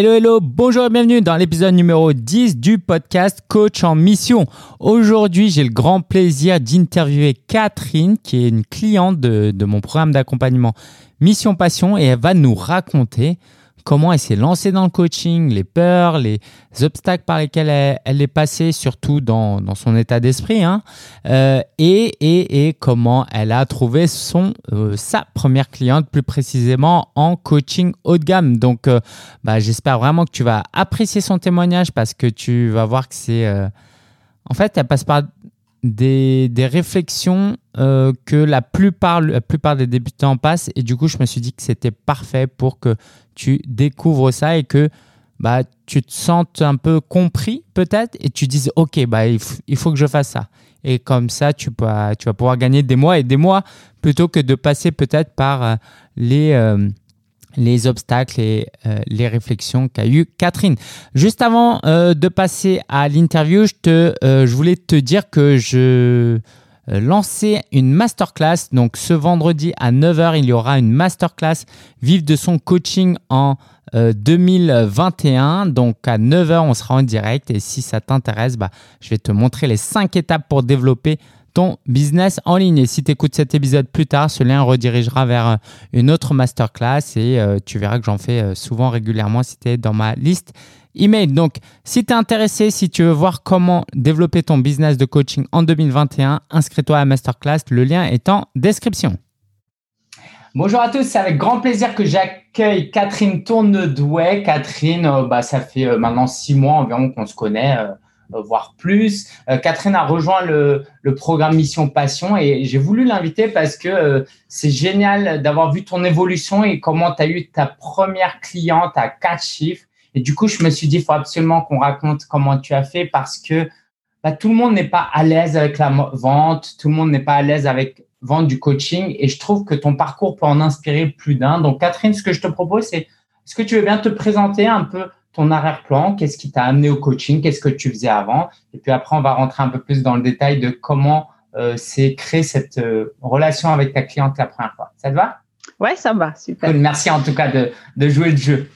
Hello, hello, bonjour et bienvenue dans l'épisode numéro 10 du podcast Coach en Mission. Aujourd'hui, j'ai le grand plaisir d'interviewer Catherine, qui est une cliente de, de mon programme d'accompagnement Mission Passion, et elle va nous raconter comment elle s'est lancée dans le coaching, les peurs, les obstacles par lesquels elle, est passée, surtout dans, son état d'esprit, hein, euh, et, et, et, comment elle a trouvé son, euh, sa première cliente, plus précisément en coaching haut de gamme. Donc, euh, bah, j'espère vraiment que tu vas apprécier son témoignage parce que tu vas voir que c'est... en fait, elle passe par des, des réflexions que la plupart, la plupart des débutants passent. Et du coup, je me suis dit que c'était parfait pour que tu découvres ça et que bah, tu te sentes un peu compris peut-être et tu dises ok bah il, faut que je fasse ça et comme ça tu, peux, tu vas pouvoir gagner des mois et des mois plutôt que de passer peut-être par euh, les, euh, les obstacles et euh, les réflexions qu'a eu Catherine. Juste avant de passer à l'interview, je, je voulais te dire que je lancer une masterclass. Donc ce vendredi à 9h, il y aura une masterclass Vive de son coaching en 2021. Euh, Donc à 9h, on sera en direct. Et si ça t'intéresse, bah, je vais te montrer les 5 étapes pour développer ton business en ligne. Et si tu écoutes cet épisode plus tard, ce lien redirigera vers euh, une autre masterclass et tu verras que j'en fais souvent régulièrement si tu es dans ma liste email. Donc, si tu es intéressé, si tu veux voir comment développer ton business de coaching en 2021, inscris-toi à la masterclass. Le lien est en description. Bonjour à tous, c'est avec grand plaisir que j'accueille Catherine Tournedouet. Catherine, euh, bah, ça fait euh, maintenant six mois environ qu'on se connaît, euh, voire plus. Catherine a rejoint le, le, programme Mission Passion et j'ai voulu l'inviter parce que c'est génial d'avoir vu ton évolution et comment tu as eu ta première cliente à quatre chiffres et du coup, je me suis dit, il faut absolument qu'on raconte comment tu as fait parce que bah, tout le monde n'est pas à l'aise avec la vente, tout le monde n'est pas à l'aise avec vendre du coaching. Et je trouve que ton parcours peut en inspirer plus d'un. Donc, Catherine, ce que je te propose, c'est est-ce que tu veux bien te présenter un peu ton arrière-plan? Qu'est-ce qui t'a amené au coaching? Qu'est-ce que tu faisais avant? Et puis après, on va rentrer un peu plus dans le détail de comment euh, s'est créée cette euh, relation avec ta cliente la première fois. Ça te va? Ouais, ça va, super. Merci en tout cas de, de jouer le jeu.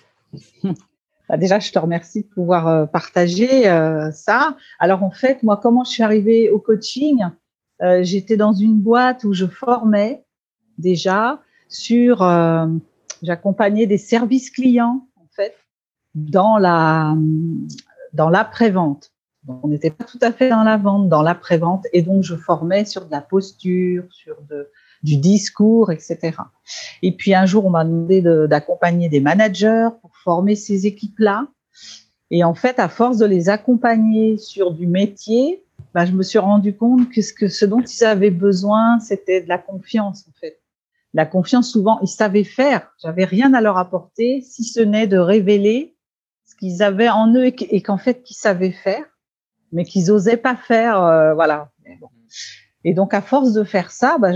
Bah, déjà, je te remercie de pouvoir euh, partager euh, ça. Alors en fait, moi, comment je suis arrivée au coaching euh, J'étais dans une boîte où je formais déjà sur, j'accompagnais des services clients en fait dans la dans l'après-vente. On n'était pas tout à fait dans la vente, dans l'après-vente, et donc je formais sur de la posture, sur de, du discours, etc. Et puis un jour, on m'a demandé d'accompagner des managers pour former ces équipes-là. Et en fait, à force de les accompagner sur du métier, bah, je me suis rendu compte que ce, que ce dont ils avaient besoin, c'était de la confiance, en fait. La confiance, souvent, ils savaient faire. J'avais rien à leur apporter, si ce n'est de révéler ce qu'ils avaient en eux et qu'en fait, qu'ils savaient faire, mais qu'ils osaient pas faire. Euh, voilà. Et donc, à force de faire ça, bah,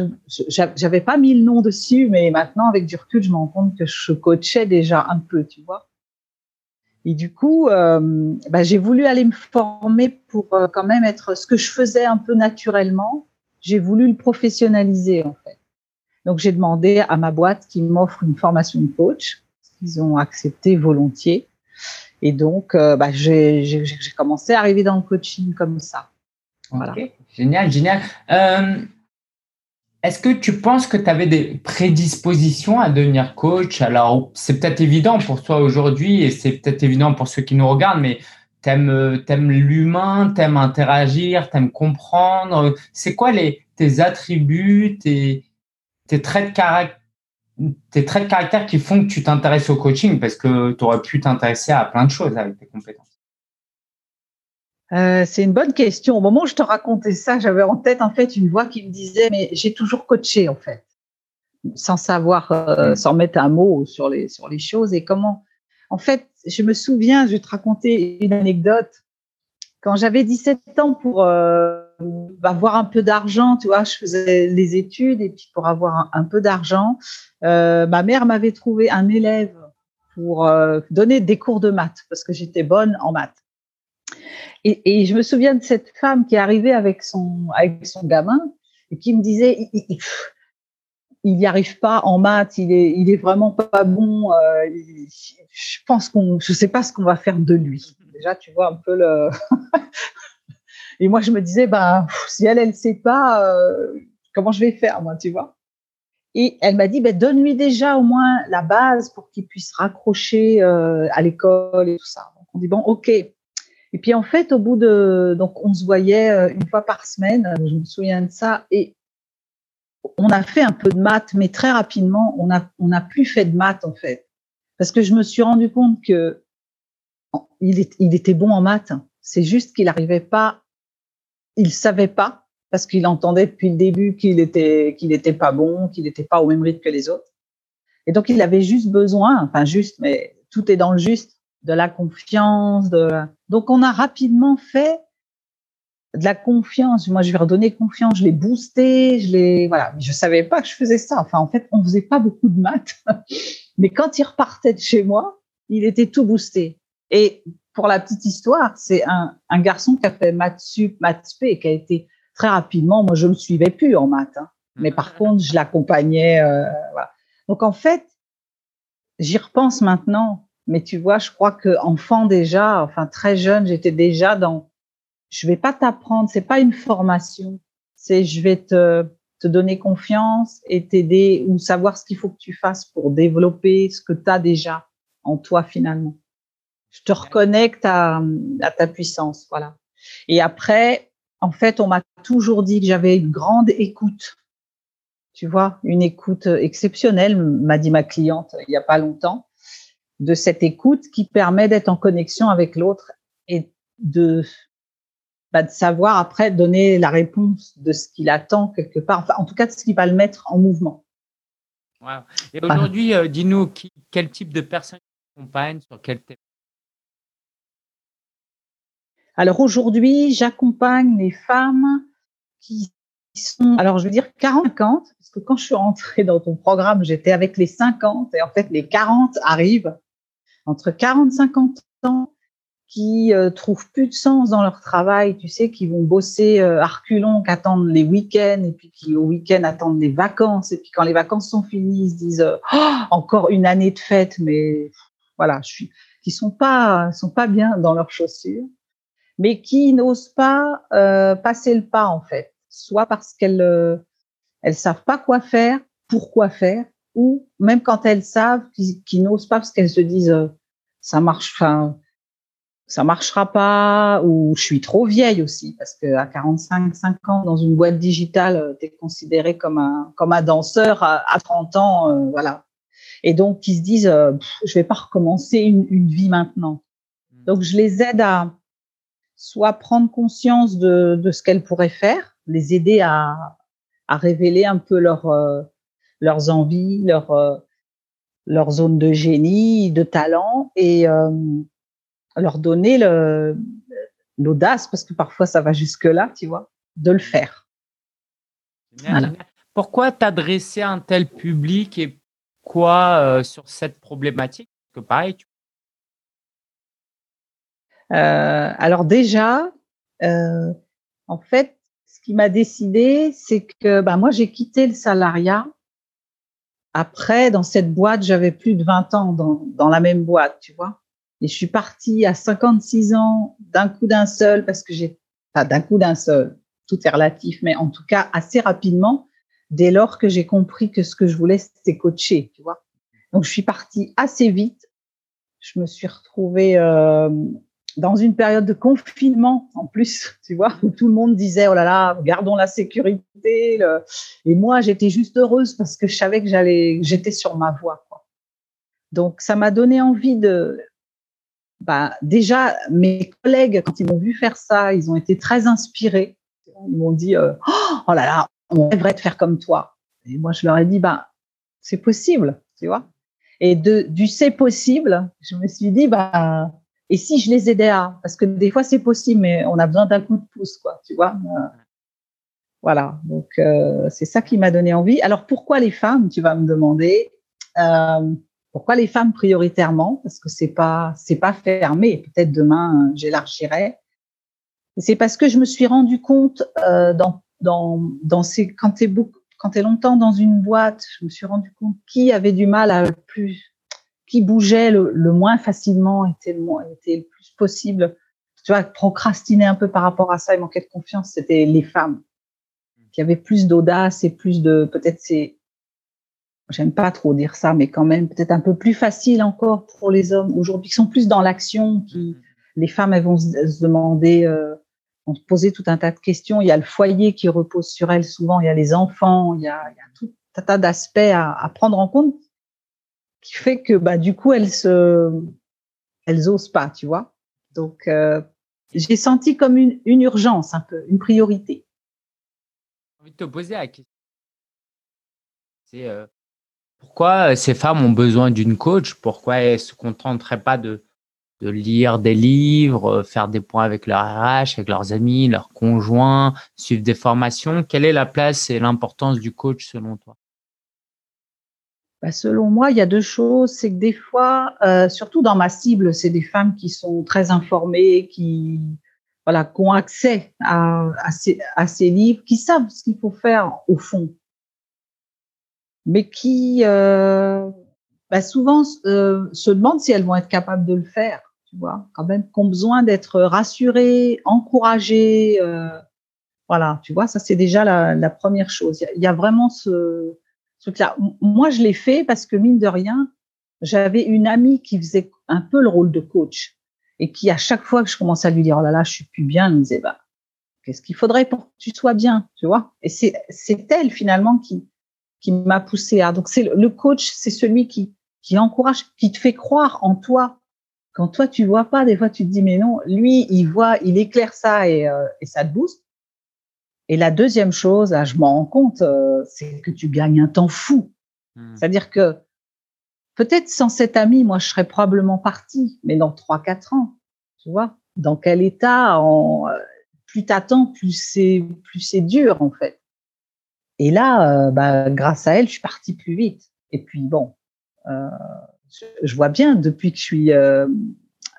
j'avais pas mis le nom dessus, mais maintenant, avec du recul, je me rends compte que je coachais déjà un peu, tu vois. Et du coup, euh, bah, j'ai voulu aller me former pour euh, quand même être ce que je faisais un peu naturellement. J'ai voulu le professionnaliser, en fait. Donc, j'ai demandé à ma boîte qui m'offre une formation de coach. Ils ont accepté volontiers. Et donc, euh, bah, j'ai commencé à arriver dans le coaching comme ça. Voilà. Génial, génial. Euh, est-ce que tu penses que tu avais des prédispositions à devenir coach? Alors, c'est peut-être évident pour toi aujourd'hui et c'est peut-être évident pour ceux qui nous regardent, mais tu aimes, l'humain, tu interagir, tu comprendre. C'est quoi les, tes attributs, tes, traits de tes traits de caractère qui font que tu t'intéresses au coaching? Parce que tu aurais pu t'intéresser à plein de choses avec tes compétences. Euh, c'est une bonne question. Au moment où je te racontais ça, j'avais en tête en fait une voix qui me disait mais j'ai toujours coaché en fait, sans savoir, euh, mm. sans mettre un mot sur les sur les choses et comment. En fait, je me souviens, je vais te raconter une anecdote. Quand j'avais 17 ans pour euh, avoir un peu d'argent, tu vois, je faisais les études et puis pour avoir un, peu d'argent, euh, ma mère m'avait trouvé un élève pour euh, donner des cours de maths parce que j'étais bonne en maths. Et, je me souviens de cette femme qui est arrivée avec son, avec son gamin et qui me disait, il, n'y arrive pas en maths, il est, il est vraiment pas bon. Euh, je pense qu'on, je sais pas ce qu'on va faire de lui. Déjà, tu vois un peu le. Et moi, je me disais, bah, si elle, elle sait pas, euh, comment je vais faire, moi, tu vois? Et elle m'a dit, ben, donne-lui déjà au moins la base pour qu'il puisse raccrocher euh, à l'école et tout ça. Donc, on dit, bon, OK. Et puis, en fait, au bout de, donc, on se voyait euh, une fois par semaine, je me souviens de ça, et on a fait un peu de maths, mais très rapidement, on a, on a plus fait de maths, en fait. Parce que je me suis rendu compte que il, il était bon en maths. C'est juste qu'il n'arrivait pas, il savait pas, parce qu'il entendait depuis le début qu'il était, qu'il était pas bon, qu'il n'était pas au même rythme que les autres. Et donc, il avait juste besoin, enfin, juste, mais tout est dans le juste, de la confiance, de, donc on a rapidement fait de la confiance. Moi, je lui ai redonné confiance, je l'ai boosté, je l'ai, voilà. Mais je savais pas que je faisais ça. Enfin, en fait, on faisait pas beaucoup de maths. Mais quand il repartait de chez moi, il était tout boosté. Et pour la petite histoire, c'est un, un garçon qui a fait maths sup, maths p, qui a été très rapidement. Moi, je me suivais plus en maths, hein. mais par contre, je l'accompagnais. Euh, voilà. Donc, en fait, j'y repense maintenant. Mais tu vois, je crois que enfant déjà, enfin très jeune, j'étais déjà dans je vais pas t'apprendre, c'est pas une formation, c'est je vais te, te donner confiance et t'aider ou savoir ce qu'il faut que tu fasses pour développer ce que tu as déjà en toi finalement. Je te reconnecte à, à ta puissance, voilà. Et après, en fait, on m'a toujours dit que j'avais une grande écoute. Tu vois, une écoute exceptionnelle, m'a dit ma cliente il y a pas longtemps, de cette écoute qui permet d'être en connexion avec l'autre et de bah, de savoir après donner la réponse de ce qu'il attend quelque part, enfin, en tout cas de ce qui va le mettre en mouvement. Et aujourd'hui, euh, dis-nous quel type de personnes accompagnent sur quel thème? Alors aujourd'hui, j'accompagne les femmes qui sont, alors je veux dire 40, parce que quand je suis rentrée dans ton programme, j'étais avec les 50 et en fait les 40 arrivent entre 40 et 50 ans qui euh, trouvent plus de sens dans leur travail, tu sais, qui vont bosser euh, arculon, qui attendent les week-ends, et puis qui au week-end attendent les vacances, et puis quand les vacances sont finies, ils se disent oh, encore une année de fête, mais voilà, je suis, qui sont pas, sont pas bien dans leurs chaussures, mais qui n'osent pas euh, passer le pas en fait, soit parce qu'elles euh, elles savent pas quoi faire, pourquoi faire, ou même quand elles savent, qui, qui n'osent pas parce qu'elles se disent ça marche, enfin ça marchera pas ou je suis trop vieille aussi parce que à 45 5 ans dans une boîte digitale euh, tu es considéré comme un comme un danseur à, 30 ans euh, voilà et donc ils se disent euh, je vais pas recommencer une, une vie maintenant mmh. donc je les aide à soit prendre conscience de, de ce qu'elles pourraient faire les aider à à révéler un peu leur, leurs envies leur leur zone de génie de talent et leur donner le, l'audace, parce que parfois ça va jusque-là, tu vois, de le faire. Pourquoi t'adresser à un tel public et quoi euh, sur cette problématique? Que pareil, euh, alors déjà, euh, en fait, ce qui m'a décidé, c'est que bah, moi j'ai quitté le salariat. Après, dans cette boîte, j'avais plus de 20 ans dans, dans la même boîte, tu vois. Et je suis partie à 56 ans d'un coup d'un seul parce que j'ai, pas d'un coup d'un seul, tout est relatif, mais en tout cas assez rapidement, dès lors que j'ai compris que ce que je voulais, c'était coacher, tu vois. Donc, je suis partie assez vite. Je me suis retrouvée euh, dans une période de confinement, en plus, tu vois, où tout le monde disait, oh là là, gardons la sécurité. Et moi, j'étais juste heureuse parce que je savais que j'allais, j'étais sur ma voie. Quoi. Donc, ça m'a donné envie de, bah, déjà, mes collègues, quand ils m'ont vu faire ça, ils ont été très inspirés. Ils m'ont dit, euh, oh là là, on rêverait de faire comme toi. Et moi, je leur ai dit, bah, c'est possible, tu vois. Et de, du c'est possible, je me suis dit, bah, et si je les aidais à, parce que des fois c'est possible, mais on a besoin d'un coup de pouce, quoi, tu vois. Euh, voilà, donc euh, c'est ça qui m'a donné envie. Alors pourquoi les femmes, tu vas me demander euh, pourquoi les femmes prioritairement? Parce que c'est pas c'est pas fermé. Peut-être demain j'élargirai. C'est parce que je me suis rendu compte euh, dans dans dans ces quand t'es beaucoup quand es longtemps dans une boîte, je me suis rendu compte qui avait du mal à plus, qui bougeait le, moins facilement, était le, moins, était le plus possible. Tu vois, procrastiner un peu par rapport à ça et manquer de confiance, c'était les femmes qui avaient plus d'audace et plus de, peut-être c'est, j'aime pas trop dire ça, mais quand même peut-être un peu plus facile encore pour les hommes aujourd'hui qui sont plus dans l'action, qui, les femmes elles vont se, demander, euh, vont se poser tout un tas de questions. Il y a le foyer qui repose sur elles souvent, il y a les enfants, il y a, il y a tout un tas d'aspects à, à, prendre en compte qui fait que bah du coup elles se, elles osent pas, tu vois. Donc euh, j'ai senti comme une, une urgence un peu, une priorité. J'ai envie de te poser la question. C'est euh, pourquoi ces femmes ont besoin d'une coach? Pourquoi elles se contenteraient pas de de lire des livres, euh, faire des points avec leur RH, avec leurs amis, leurs conjoints, suivre des formations? Quelle est la place et l'importance du coach selon toi? Bah selon moi, il y a deux choses. C'est que des fois, euh, surtout dans ma cible, c'est des femmes qui sont très informées, qui voilà, qui ont accès à, ces, livres, qui savent ce qu'il faut faire au fond, mais qui euh, bah souvent euh, se demandent si elles vont être capables de le faire tu vois, quand même, qui ont besoin d'être rassurés, encouragés. Euh, voilà, tu vois, ça c'est déjà la, première chose. Il y, a vraiment ce Moi, je l'ai fait parce que mine de rien, j'avais une amie qui faisait un peu le rôle de coach et qui, à chaque fois que je commençais à lui dire, oh là là, je suis plus bien, elle me disait, bah, qu'est-ce qu'il faudrait pour que tu sois bien, tu vois? Et c'est c'est elle finalement qui m'a poussé à. Donc c'est le coach, c'est celui qui qui encourage, qui te fait croire en toi, quand toi, tu vois pas, des fois, tu te dis, mais non, lui, il voit, il éclaire ça et, euh, et ça te booste. Et la deuxième chose, là, je m'en rends compte, euh, c'est que tu gagnes un temps fou. Hmm. C'est-à-dire que peut-être sans cet ami, moi, je serais probablement partie, mais dans trois, quatre ans, tu vois, dans quel état, en, euh, plus t'attends, plus c'est, plus c'est dur, en fait. Et là, bah, grâce à elle, je suis partie plus vite. Et puis, bon, euh, je vois bien depuis que je suis euh,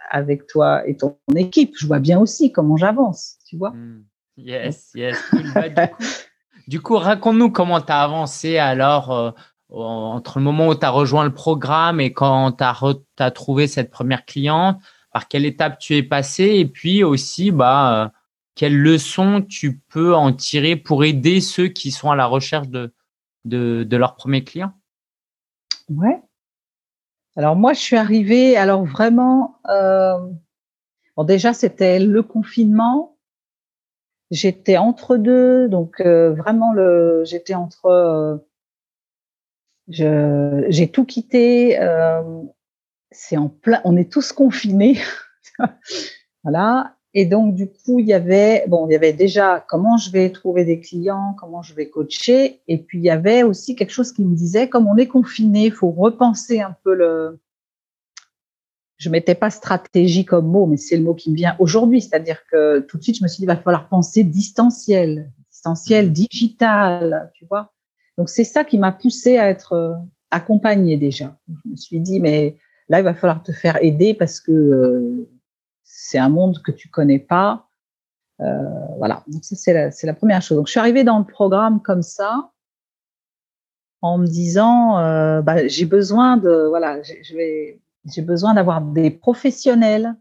avec toi et ton équipe, je vois bien aussi comment j'avance, tu vois. Hmm. Yes, yes. du coup, raconte-nous comment tu as avancé alors euh, entre le moment où tu as rejoint le programme et quand tu as, trouvé cette première cliente, par quelle étape tu es passé et puis aussi, bah, euh, quelles leçons tu peux en tirer pour aider ceux qui sont à la recherche de, de, de leur premier client Ouais. Alors moi, je suis arrivée, alors vraiment, euh, bon déjà c'était le confinement. J'étais entre deux, donc euh, vraiment le, j'étais entre, euh, j'ai tout quitté. Euh, c'est en plein, on est tous confinés, voilà. Et donc, du coup, il y avait, bon, il y avait déjà comment je vais trouver des clients, comment je vais coacher. Et puis, il y avait aussi quelque chose qui me disait, comme on est confiné, faut repenser un peu le, je mettais pas stratégie comme mot, mais c'est le mot qui me vient aujourd'hui. C'est-à-dire que tout de suite, je me suis dit, il va falloir penser distanciel, distanciel, digital, tu vois. Donc, c'est ça qui m'a poussé à être euh, accompagnée déjà. Je me suis dit, mais là, il va falloir te faire aider parce que euh, c'est un monde que tu connais pas. Euh, voilà, donc ça c'est la, c'est la première chose. Donc je suis arrivée dans le programme comme ça, en me disant, euh, bah, j'ai besoin de, voilà, je vais, j'ai besoin d'avoir des professionnels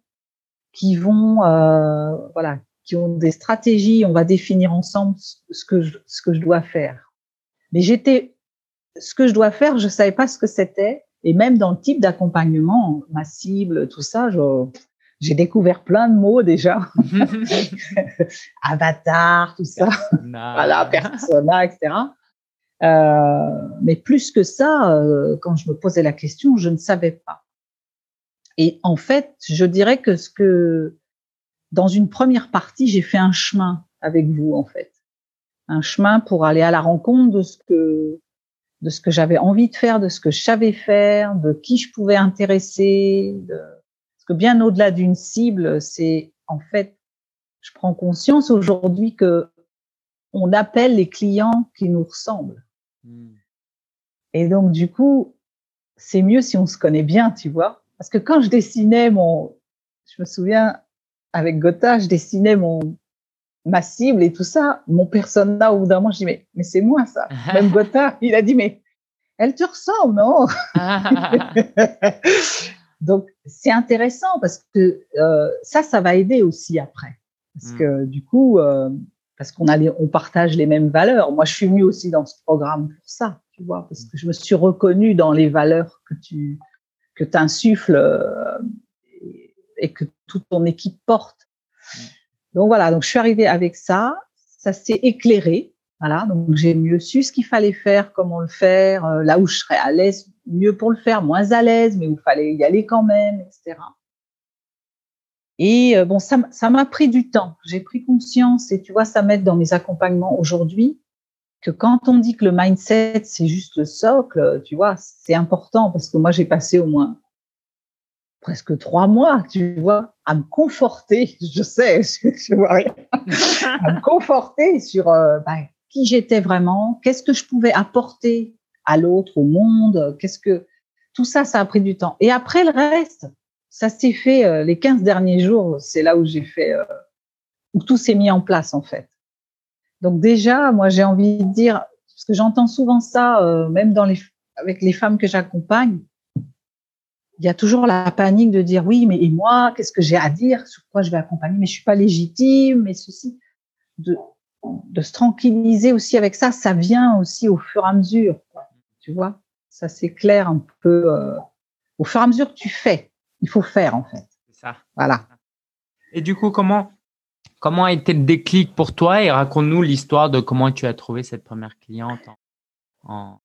qui vont, euh, voilà, qui ont des stratégies. On va définir ensemble ce que je, ce que je dois faire. Mais j'étais, ce que je dois faire, je savais pas ce que c'était. Et même dans le type d'accompagnement, ma cible, tout ça, je, j'ai découvert plein de mots déjà. Avatar, tout ça. voilà, persona, etc. Euh, mais plus que ça, euh, quand je me posais la question, je ne savais pas. Et en fait, je dirais que ce que, dans une première partie, j'ai fait un chemin avec vous, en fait. Un chemin pour aller à la rencontre de ce que, de ce que j'avais envie de faire, de ce que je savais faire, de qui je pouvais intéresser, de, que bien au-delà d'une cible, c'est en fait, je prends conscience aujourd'hui que on appelle les clients qui nous ressemblent. Hmm. Et donc, du coup, c'est mieux si on se connaît bien, tu vois. Parce que quand je dessinais mon, je me souviens, avec Gotha, je dessinais mon, ma cible et tout ça, mon persona, au bout d'un moment, je dis, mais, mais c'est moi ça. Même Gotha, il a dit, mais elle te ressemble, non? Donc, c'est intéressant parce que euh, ça, ça va aider aussi après. Parce mm. que du coup, euh, parce qu'on a on partage les mêmes valeurs. Moi, je suis venue aussi dans ce programme pour ça, tu vois, parce que je me suis reconnue dans les valeurs que tu que insuffles euh, et que toute ton équipe porte. Donc voilà, donc je suis arrivée avec ça, ça s'est éclairé, voilà, donc j'ai mieux su ce qu'il fallait faire, comment le faire, euh, là où je serais à l'aise, mieux pour le faire, moins à l'aise, mais où il fallait y aller quand même, etc. Et euh, bon, ça, ça m'a pris du temps. J'ai pris conscience, et tu vois, ça m'aide dans mes accompagnements aujourd'hui, que quand on dit que le mindset c'est juste le socle, tu vois, c'est important parce que moi j'ai passé au moins presque trois mois, tu vois, à me conforter, je sais, je, vois rien, à me conforter sur euh, ben, qui j'étais vraiment, qu'est-ce que je pouvais apporter à l'autre, au monde, qu'est-ce que tout ça, ça a pris du temps. Et après le reste, ça s'est fait euh, les 15 derniers jours, c'est là où j'ai fait, euh, où tout s'est mis en place en fait. Donc déjà, moi j'ai envie de dire, parce que j'entends souvent ça, même dans les, avec les femmes que j'accompagne, il y a toujours la panique de dire oui, mais et moi, qu'est-ce que j'ai à dire, sur quoi je vais accompagner, mais je suis pas légitime, mais ceci, de, de se tranquilliser aussi avec ça, ça vient aussi au fur et à mesure, tu vois, ça s'éclaire un peu euh, au fur et à mesure que tu fais, il faut faire en fait. C'est ça. Voilà. Et du coup, comment comment a été le déclic pour toi et raconte-nous l'histoire de comment tu as trouvé cette première cliente en,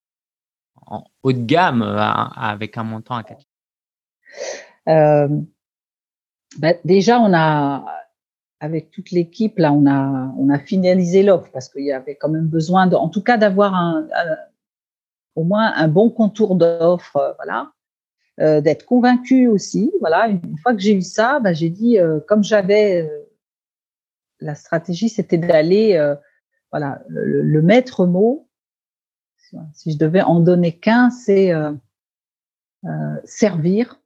haut de gamme euh, avec un montant à 4 euh, ben, déjà, on a, avec toute l'équipe, là, on a, on a finalisé l'offre parce qu'il y avait quand même besoin, en tout cas, d'avoir un, au moins un bon contour d'offre, euh, voilà, euh, d'être convaincu aussi, voilà. Une fois que j'ai eu ça, ben, j'ai dit, comme j'avais, la stratégie, c'était d'aller, voilà, le, le, maître mot. Si je devais en donner qu'un, c'est servir,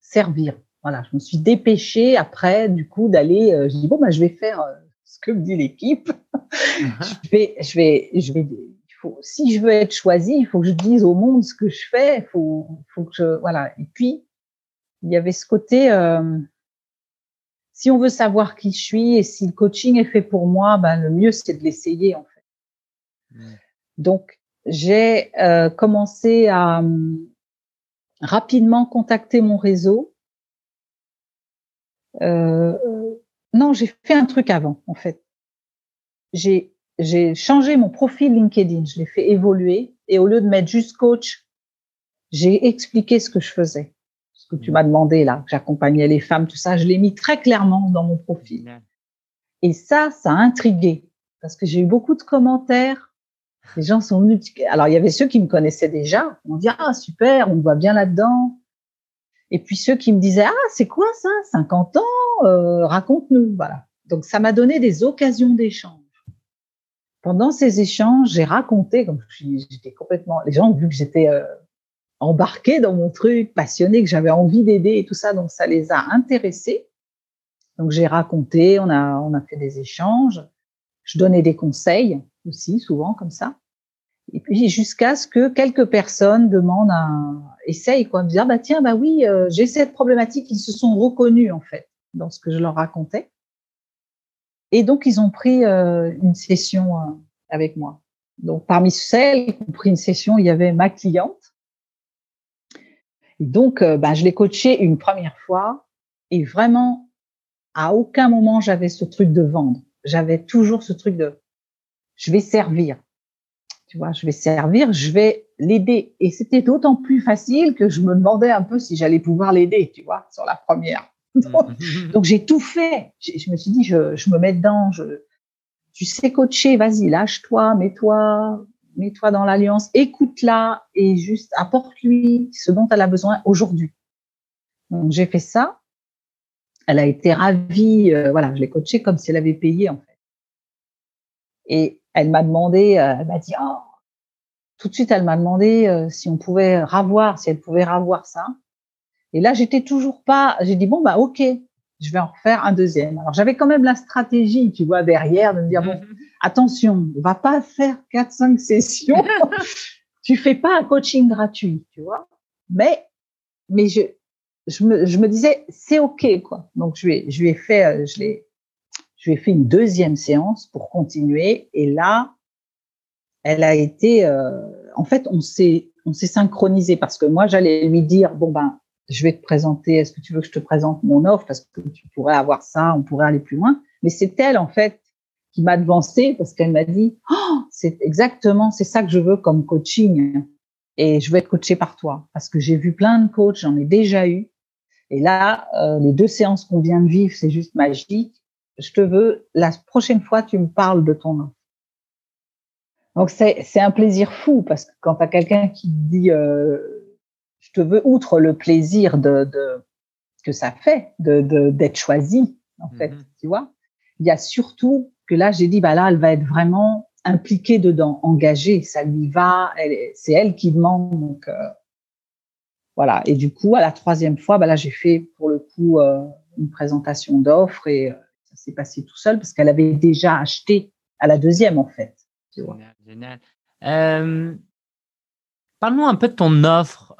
servir. Voilà, je me suis dépêchée après, du coup, d'aller. Euh, je dis bon, bah, je vais faire euh, ce que me dit l'équipe. Uh-huh. je vais, je vais, je vais. Il faut, si je veux être choisie, il faut que je dise au monde ce que je fais. Il faut, faut que je, voilà. Et puis, il y avait ce côté. Euh, si on veut savoir qui je suis et si le coaching est fait pour moi, ben le mieux c'est de l'essayer en fait. Mm. Donc j'ai euh, commencé à, rapidement contacter mon réseau. Euh, non, j'ai fait un truc avant, en fait. J'ai j'ai changé mon profil LinkedIn, je l'ai fait évoluer et au lieu de mettre juste coach, j'ai expliqué ce que je faisais, que tu m'as demandé là, que j'accompagnais les femmes, tout ça, je l'ai mis très clairement dans mon profil. Et ça, ça a intrigué parce que j'ai eu beaucoup de commentaires les gens sont venus. Alors, il y avait ceux qui me connaissaient déjà. On dit, ah, super, on voit bien là-dedans. Et puis ceux qui me disaient, ah, c'est quoi ça? 50 ans? Euh, raconte-nous. Voilà. Donc, ça m'a donné des occasions d'échange. Pendant ces échanges, j'ai raconté, comme j'étais complètement, les gens ont vu que j'étais euh, embarquée dans mon truc, passionnée, que j'avais envie d'aider et tout ça. Donc, ça les a intéressés. Donc, j'ai raconté, on a, on a fait des échanges. Je donnais des conseils aussi, souvent comme ça. Et puis jusqu'à ce que quelques personnes demandent un essaye quoi, me dire bah tiens bah oui euh, j'ai cette problématique, ils se sont reconnus en fait dans ce que je leur racontais. Et donc ils ont pris euh, une session euh, avec moi. Donc parmi celles qui ont pris une session, il y avait ma cliente. Donc bah, je l'ai coachée une première fois et vraiment à aucun moment j'avais ce truc de vendre. J'avais toujours ce truc de je vais servir. Tu vois, je vais servir, je vais l'aider. Et c'était d'autant plus facile que je me demandais un peu si j'allais pouvoir l'aider, tu vois, sur la première. Donc, j'ai tout fait. Je me suis dit, je, je me mets dedans. Je, tu sais coacher, vas-y, lâche-toi, mets-toi, mets-toi dans l'alliance, écoute-la et juste apporte-lui ce dont elle a besoin aujourd'hui. Donc j'ai fait ça. Elle a été ravie. Euh, voilà, je l'ai coachée comme si elle avait payé en fait. Et elle m'a demandé, euh, elle m'a dit, oh, tout de suite, elle m'a demandé euh, si on pouvait ravoir, si elle pouvait ravoir ça. Et là, j'étais toujours pas, j'ai dit, bon, bah, ok, je vais en refaire un deuxième. Alors j'avais quand même la stratégie, tu vois, derrière, de me dire bon. attention, on va pas faire quatre, cinq sessions. tu fais pas un coaching gratuit, tu vois. Mais, mais je, je me, je disais, c'est ok, quoi. Donc je lui, je ai fait, euh, je l'ai, je lui ai fait une deuxième séance pour continuer. Et là, elle a été, euh, en fait, on s'est, on s'est synchronisé parce que moi, j'allais lui dire, bon ben, je vais te présenter, est-ce que tu veux que je te présente mon offre? Parce que tu pourrais avoir ça, on pourrait aller plus loin. Mais c'est elle, en fait, qui m'a devancé parce qu'elle m'a dit, oh, c'est exactement, c'est ça que je veux comme coaching. Et je veux être coachée par toi parce que j'ai vu plein de coachs, j'en ai déjà eu. Et là, euh, les deux séances qu'on vient de vivre, c'est juste magique. Je te veux, la prochaine fois, tu me parles de ton offre. Donc c'est un plaisir fou parce que quand tu as quelqu'un qui dit euh, je te veux outre le plaisir de, de que ça fait de d'être choisi en fait, mm-hmm. tu vois, il y a surtout que là j'ai dit bah là elle va être vraiment impliquée dedans, engagée, ça lui va, c'est elle qui demande. Donc euh, voilà. Et du coup à la troisième fois bah là j'ai fait pour le coup euh, une présentation d'offres et euh, ça s'est passé tout seul parce qu'elle avait déjà acheté à la deuxième en fait. Génial, Parle-nous un peu de ton offre,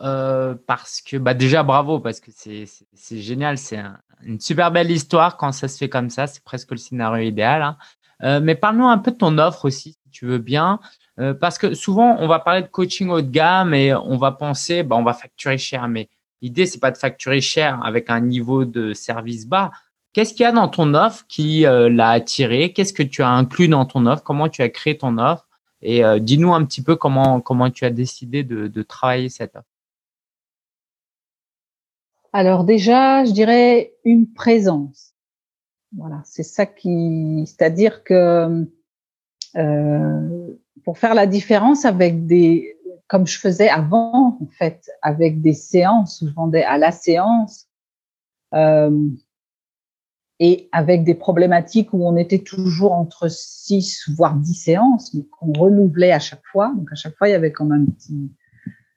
parce que bah déjà bravo, parce que c'est génial, c'est une super belle histoire quand ça se fait comme ça, c'est presque le scénario idéal. Hein. Euh, mais parle-nous un peu de ton offre aussi, si tu veux bien, euh, parce que souvent on va parler de coaching haut de gamme et on va penser, bah on va facturer cher, mais l'idée c'est pas de facturer cher avec un niveau de service bas. Qu'est-ce qu'il y a dans ton offre qui euh, l'a attiré? Qu'est-ce que tu as inclus dans ton offre? Comment tu as créé ton offre? Et euh, dis-nous un petit peu comment, comment tu as décidé de, de travailler cette offre. Alors déjà, je dirais une présence. Voilà, c'est ça qui, c'est-à-dire que euh, pour faire la différence avec des, comme je faisais avant en fait, avec des séances où je vendais à la séance. Euh, et avec des problématiques où on était toujours entre 6 voire 10 séances, mais qu'on renouvelait à chaque fois. Donc à chaque fois, il y avait comme un petit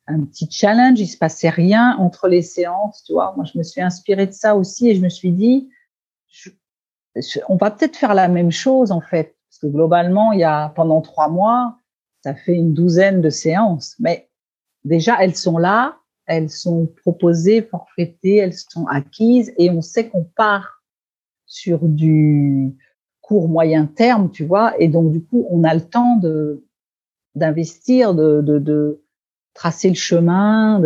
un petit challenge, il se passait rien entre les séances, tu vois. Moi, je me suis inspirée de ça aussi et je me suis dit, on va peut-être faire la même chose en fait, parce que globalement, il y a pendant trois mois, ça fait une douzaine de séances, mais déjà elles sont là, elles sont proposées, forfaitées, elles sont acquises et on sait qu'on part sur du court moyen terme, tu vois, et donc du coup, on a le temps de d'investir, de, de, tracer le chemin,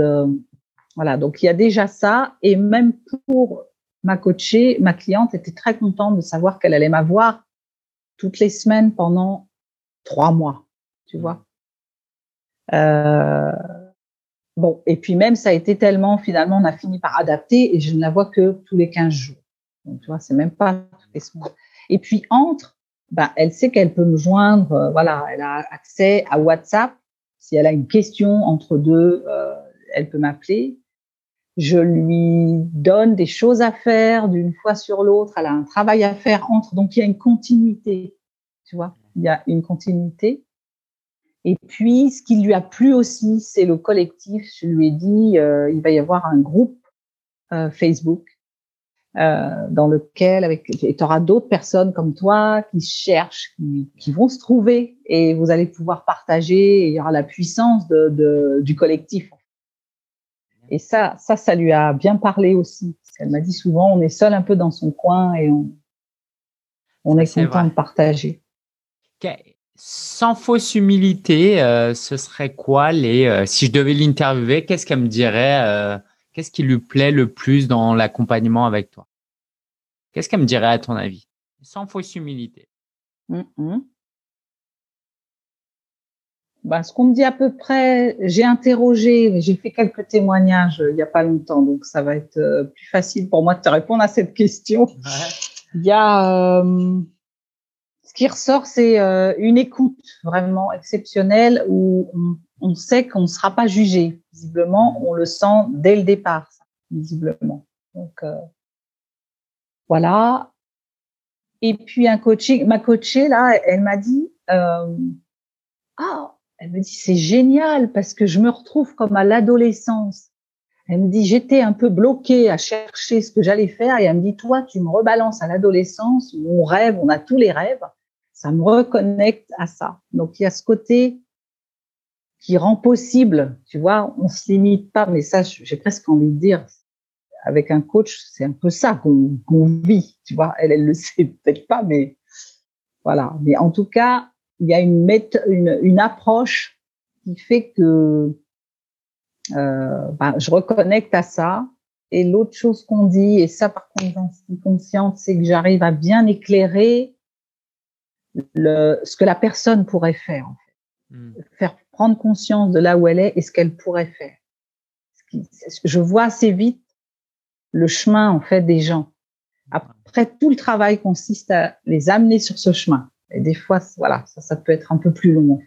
voilà. Donc il y a déjà ça, et même pour ma coachée, ma cliente était très contente de savoir qu'elle allait m'avoir toutes les semaines pendant trois mois, tu vois. Euh, bon, et puis même ça a été tellement, finalement, on a fini par adapter et je ne la vois que tous les 15 jours. Donc, tu vois, c'est même pas toutes les semaines. Et puis, entre, bah, elle sait qu'elle peut me joindre, euh, voilà, elle a accès à WhatsApp. Si elle a une question entre deux, euh, elle peut m'appeler. Je lui donne des choses à faire d'une fois sur l'autre. Elle a un travail à faire entre. Donc, il y a une continuité. Tu vois, il y a une continuité. Et puis, ce qui lui a plu aussi, c'est le collectif. Je lui ai dit, euh, il va y avoir un groupe euh, Facebook euh, dans lequel avec tu auras d'autres personnes comme toi qui cherchent, qui, vont se trouver et vous allez pouvoir partager. Il y aura la puissance du collectif. Et ça, ça, ça lui a bien parlé aussi. Elle m'a dit souvent, on est seul un peu dans son coin et on, on est, content de partager. Sans fausse humilité, euh, ce serait quoi les euh, Si je devais l'interviewer, qu'est-ce qu'elle me dirait euh, Qu'est-ce qui lui plaît le plus dans l'accompagnement avec toi? Qu'est-ce qu'elle me dirait à ton avis? Sans fausse humilité. Mm ce qu'on me dit à peu près, j'ai interrogé, j'ai fait quelques témoignages euh, il n'y a pas longtemps, donc ça va être euh, plus facile pour moi de te répondre à cette question. Il y a euh, ce qui ressort, c'est une écoute vraiment exceptionnelle où on, on sait qu'on ne sera pas jugé. Visiblement, on le sent dès le départ, visiblement. Donc euh, voilà. Et puis un coaching, ma coachée là, elle m'a dit euh, ah, elle me dit c'est génial parce que je me retrouve comme à l'adolescence. Elle me dit, j'étais un peu bloquée à chercher ce que j'allais faire et elle me dit, toi, tu me rebalances à l'adolescence où on rêve, on a tous les rêves. Ça me reconnecte à ça. Donc, il y a ce côté qui rend possible, tu vois, on se limite pas, mais ça, j'ai presque envie de dire, avec un coach, c'est un peu ça qu'on vit, tu vois. Elle, elle le sait peut-être pas, mais voilà. Mais en tout cas, il y a une, une, une approche qui fait que euh, bah, je reconnecte à ça. Et l'autre chose qu'on dit, et ça par contre j'en suis consciente, c'est que j'arrive à bien éclairer le, ce que la personne pourrait faire, en fait. Hmm. faire prendre conscience de là où elle est et ce qu'elle pourrait faire. Je vois assez vite le chemin en fait des gens. Après, tout le travail consiste à les amener sur ce chemin. Et des fois, voilà, ça, ça peut être un peu plus long.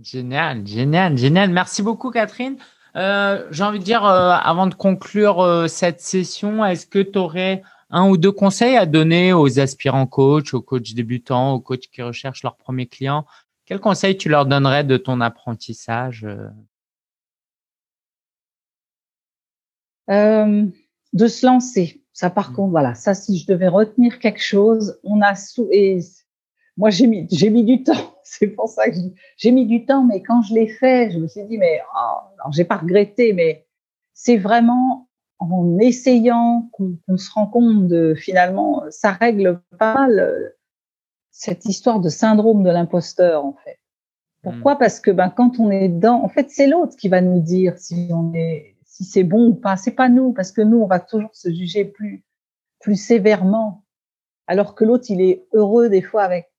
Génial, génial, génial. Merci beaucoup, Catherine. Euh, J'ai envie de dire, euh, avant de conclure euh, cette session, est-ce que tu aurais un ou deux conseils à donner aux aspirants coachs, aux coachs débutants, aux coachs qui recherchent leur premier client Quels conseils tu leur donnerais de ton apprentissage de se lancer. Ça, par mmh. contre, voilà, ça, si je devais retenir quelque chose, on a sous et moi j'ai mis j'ai mis du temps. C'est pour ça que j'ai mis du temps, mais quand je l'ai fait, je me suis dit mais oh, j'ai pas regretté, mais c'est vraiment en essayant qu'on se rend compte de finalement ça règle pas mal euh, cette histoire de syndrome de l'imposteur en fait. Pourquoi? Mmh. Parce que ben quand on est dedans, en fait c'est l'autre qui va nous dire si on est si c'est bon ou pas. C'est pas nous, parce que nous, on va toujours se juger plus, plus sévèrement. Alors que l'autre, il est heureux des fois avec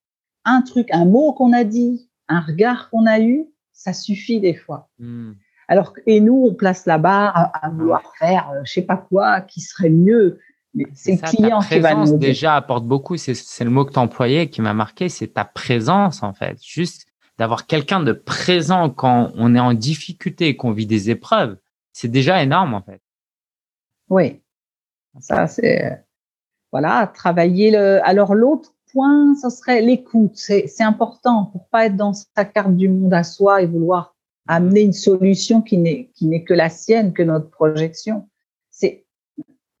un truc, un mot qu'on a dit, un regard qu'on a eu, ça suffit des fois. Hmm. Alors et nous, on place la barre à, vouloir faire, euh, je sais pas quoi, qui serait mieux. Mais c'est le client qui va nous déjà apporte beaucoup. C'est le mot que tu employais qui m'a marqué, c'est ta présence en fait. Juste d'avoir quelqu'un de présent quand on est en difficulté et qu'on vit des épreuves c'est déjà énorme en fait. Oui, ça c'est voilà travailler le. Alors l'autre point, ce serait l'écoute. C'est important pour pas être dans sa carte du monde à soi et vouloir amener une solution qui n'est qui n'est que la sienne, que notre projection. C'est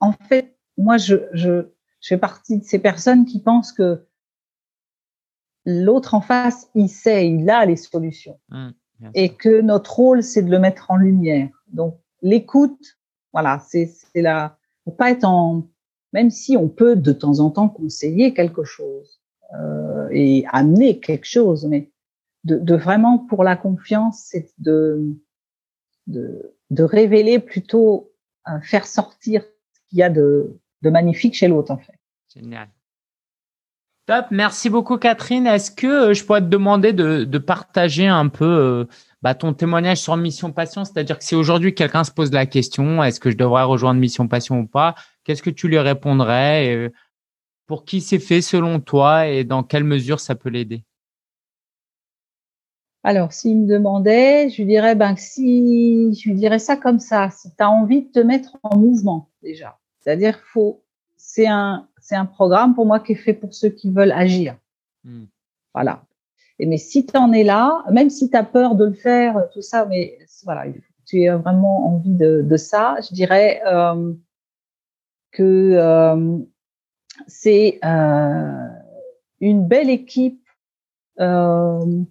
en fait moi je je je fais partie de ces personnes qui pensent que l'autre en face, il sait, il a les solutions. Mmh, et que notre rôle, c'est de le mettre en lumière. Donc, l'écoute, voilà, c'est la, pour pas être en, même si on peut de temps en temps conseiller quelque chose euh, et amener quelque chose, mais de, vraiment pour la confiance, c'est de, révéler plutôt, euh, faire sortir ce qu'il y a de, magnifique chez l'autre en fait. Génial. Top, merci beaucoup Catherine. Est-ce que euh, je pourrais te demander de, partager un peu bah, ton témoignage sur Mission Passion, c'est-à-dire que si aujourd'hui quelqu'un se pose la question, est-ce que je devrais rejoindre Mission Passion ou pas, qu'est-ce que tu lui répondrais et Pour qui c'est fait selon toi et dans quelle mesure ça peut l'aider? Alors, s'il me demandait, je lui dirais, ben, si, je lui dirais ça comme ça, si tu as envie de te mettre en mouvement, déjà. C'est-à-dire, faut, c'est un, c'est un programme pour moi qui est fait pour ceux qui veulent agir. Hmm. Voilà. Et mais si tu en es là, même si tu as peur de le faire, tout ça, mais voilà, tu as vraiment envie de, de ça, je dirais euh, que euh, c'est euh, une belle équipe euh,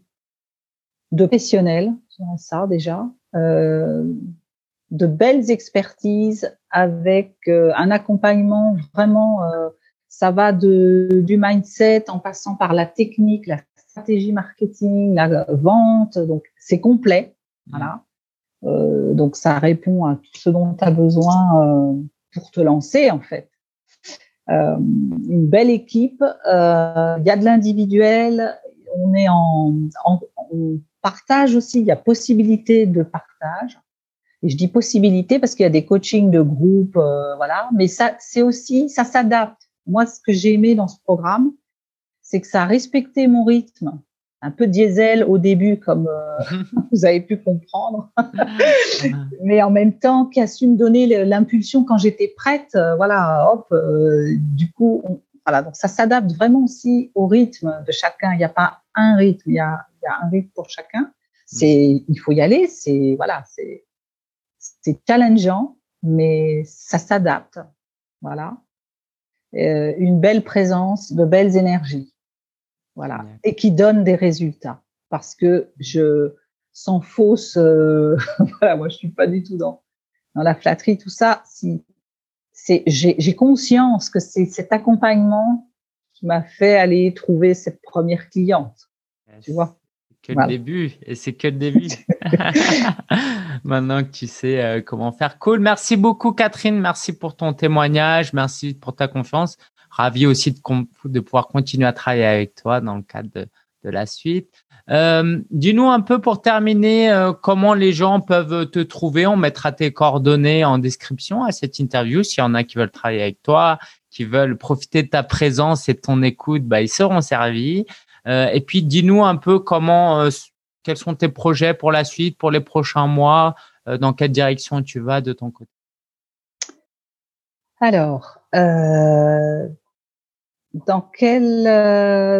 de professionnels, ça déjà, de belles expertises avec un accompagnement vraiment, ça va de, du mindset en passant par la technique, la stratégie marketing, la vente, donc c'est complet. Voilà. Euh, donc ça répond à tout ce dont tu as besoin pour te lancer en fait. Euh, une belle équipe, euh, il y a de l'individuel, on est en, en on partage aussi, il y a possibilité de partage. Et je dis possibilité parce qu'il y a des coachings de groupe, euh, voilà. Mais ça, c'est aussi, ça s'adapte. Moi, ce que j'ai aimé dans ce programme, c'est que ça a respecté mon rythme. Un peu diesel au début, comme euh, vous avez pu comprendre, mais en même temps qui a su me donner l'impulsion quand j'étais prête. Euh, voilà, hop. Euh, du coup, voilà. Donc ça s'adapte vraiment aussi au rythme de chacun. Il n'y a pas un rythme, il y a, il y a un rythme pour chacun. C'est, il faut y aller. C'est voilà, c'est c'est challengeant, mais ça s'adapte. Voilà. Euh, une belle présence, de belles énergies. Voilà. Et qui donne des résultats. Parce que je, sans fausse, euh, voilà, moi je suis pas du tout dans, dans la flatterie, tout ça. Si, c'est, j'ai conscience que c'est cet accompagnement qui m'a fait aller trouver cette première cliente. Tu vois? que le début et c'est que le début. Maintenant que tu sais euh, comment faire. Cool. Merci beaucoup, Catherine. Merci pour ton témoignage. Merci pour ta confiance. Ravi aussi de, pouvoir continuer à travailler avec toi dans le cadre de, la suite. Euh, Dis-nous un peu pour terminer euh, comment les gens peuvent te trouver. On mettra tes coordonnées en description à cette interview. S'il y en a qui veulent travailler avec toi, qui veulent profiter de ta présence et de ton écoute, bah, ils seront servis. Euh, et puis, dis-nous un peu comment, quels sont tes projets pour la suite, pour les prochains mois, dans quelle direction tu vas de ton côté? Alors, dans quel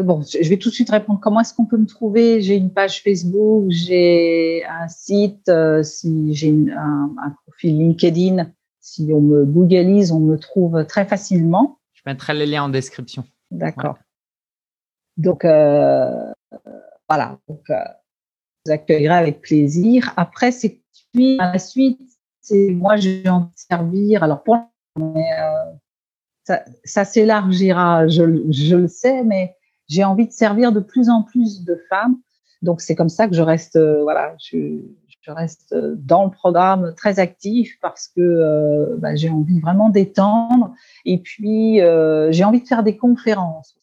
bon, je vais tout de suite répondre. Comment est-ce qu'on peut me trouver? J'ai une page Facebook, j'ai un site, si j'ai un, un, profil LinkedIn. Si on me googleise, on me trouve très facilement. Je mettrai les liens en description. D'accord. Donc euh, voilà, donc euh, je vous accueillerai avec plaisir. Après, c'est à la suite, c'est moi j'ai envie de servir. Alors pour mais, euh, ça, ça s'élargira, je, je le sais, mais j'ai envie de servir de plus en plus de femmes. Donc c'est comme ça que je reste, euh, voilà, je, je, reste dans le programme très actif parce que euh, bah, j'ai envie vraiment d'étendre. Et puis euh, j'ai envie de faire des conférences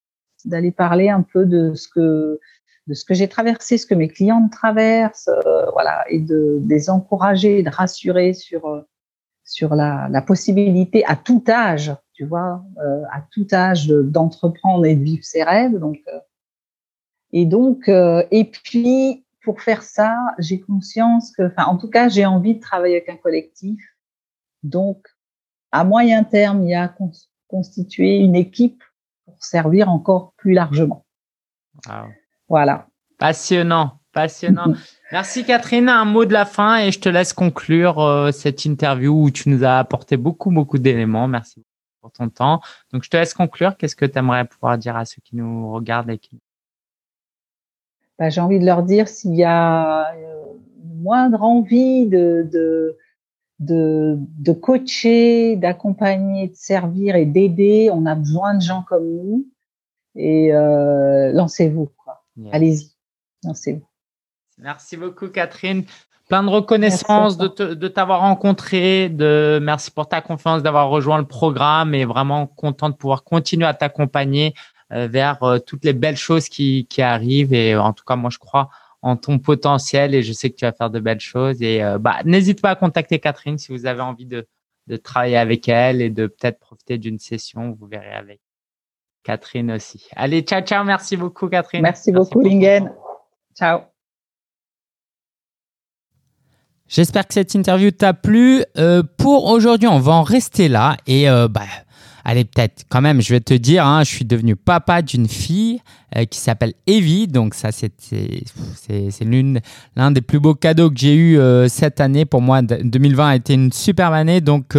d'aller parler un peu de ce que de ce que j'ai traversé, ce que mes clients traversent, euh, voilà, et de, les encourager, de rassurer sur sur la, la, possibilité à tout âge, tu vois, euh, à tout âge d'entreprendre et de vivre ses rêves. Donc, et donc, et puis pour faire ça, j'ai conscience que, enfin, en tout cas, j'ai envie de travailler avec un collectif. Donc, à moyen terme, il y a constitué une équipe servir encore plus largement. Voilà. Passionnant, passionnant. Merci Catherine. Un mot de la fin et je te laisse conclure euh, cette interview où tu nous as apporté beaucoup, beaucoup d'éléments. Merci pour ton temps. Donc, je te laisse conclure. Qu'est-ce que tu aimerais pouvoir dire à ceux qui nous regardent et qui... Bah, J'ai envie de leur dire s'il y a euh, moindre envie de, de de, de coacher, d'accompagner, de servir et d'aider. On a besoin de gens comme nous. Et euh, lancez-vous, Allez-y, lancez-vous. Merci beaucoup, Catherine. Plein de reconnaissance de, de t'avoir rencontré. De merci pour ta confiance d'avoir rejoint le programme et vraiment content de pouvoir continuer à t'accompagner euh, vers euh, toutes les belles choses qui, qui arrivent. Et en tout cas, moi, je crois en ton potentiel et je sais que tu vas faire de belles choses. Et euh, bah, n'hésite pas à contacter Catherine si vous avez envie de, de travailler avec elle et de peut-être profiter d'une session. Vous verrez avec Catherine aussi. Allez, ciao, ciao. Merci beaucoup, Catherine. Merci, beaucoup, Lingen. Ciao. J'espère que cette interview t'a plu. Euh, pour aujourd'hui, on va en rester là et euh, bah, allez, peut-être quand même, je vais te dire, hein, je suis devenu papa d'une fille euh, qui s'appelle Evie. Donc ça, c'est l'un des plus beaux cadeaux que j'ai eu cette année. Pour moi, 2020 a été une superbe année. Donc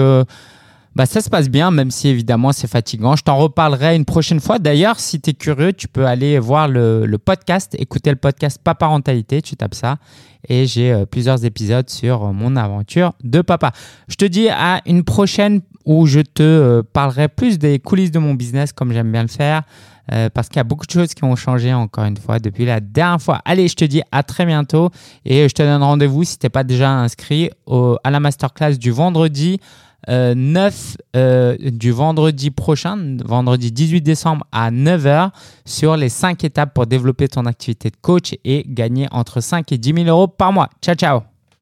bah, ça se passe bien, même si évidemment c'est fatigant. Je t'en reparlerai une prochaine fois. D'ailleurs, si tu es curieux, tu peux aller voir le, podcast, écouter le podcast Pas Parentalité, tu tapes ça. Et j'ai plusieurs épisodes sur mon aventure de papa. Je te dis à une prochaine où je te euh, parlerai plus des coulisses de mon business comme j'aime bien le faire. Euh, parce qu'il y a beaucoup de choses qui ont changé encore une fois depuis la dernière fois. Allez, je te dis à très bientôt et je te donne rendez-vous si tu n'es pas déjà inscrit à la masterclass du vendredi 9 euh, du vendredi prochain, vendredi 18 décembre à 9h sur les 5 étapes pour développer ton activité de coach et gagner entre 5 et 10 000 euros par mois. Ciao, ciao